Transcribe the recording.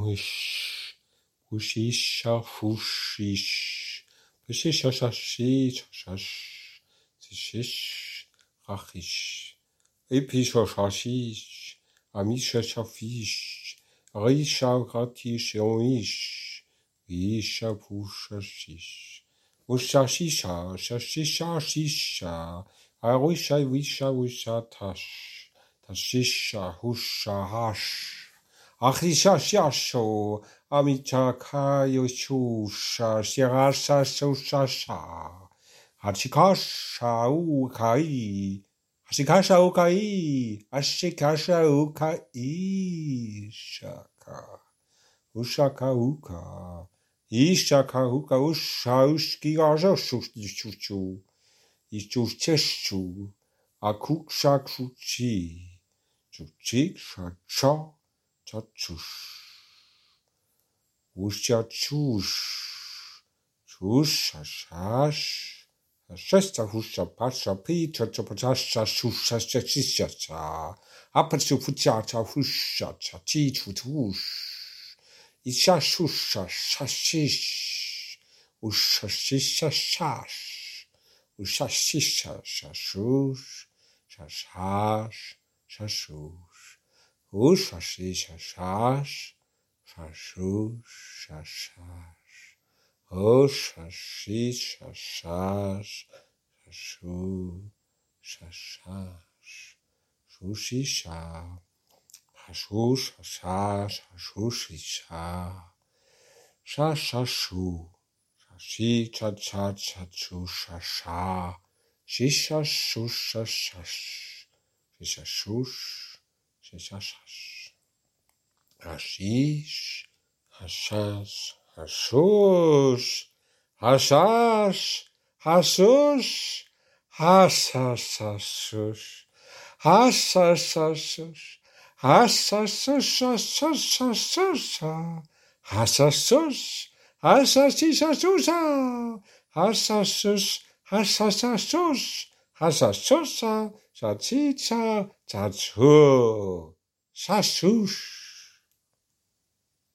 Wish, wishisha, fushish, wishisha, shashi, shash, zishish, rachish, episha, shashish, amisha, shafish, risha, gratish, oish, visha, pusha, shish, ushashisha, shashisha, shisha, arisha, visha, visha, tash, tashisha, husha, hash, Ahisha-sha-sho, Amichakayo-shu-sha-sha-sha-sha-sha-sha. Hachikasha-ukai, Hachikasha-ukai, Hachikasha-ukai, uka, Ishaka-uka, Usha-ushki-gasha-shu-shu-shu, Ishu-shu-shu, Chachush. Usha chush. Chush hashash. Shasta husha pasha pi chacha pachasha shusha shashisha cha. Apachu fuchacha husha cha chi chutush. Isha shusha shashish. Usha shisha shash. Usha shisha shashush. Shashash. Shashush. Ush, hashish, hashash, shashush, shashash. Ush, hashish, hashash, shashu, shashash. Shushisha. Hashush, hashash, hashushisha. Shashashu. Shashi, chacha, chachu, shasha. Shisha, shusha, shash. Shisha, shush. Shashash. Hashish, hashash, hashush, hashash, hashush, hashash, hashush, hashash, hashash, hashash, hashash, hashash, hashash, hashash, Shachicha, chachu, shashush.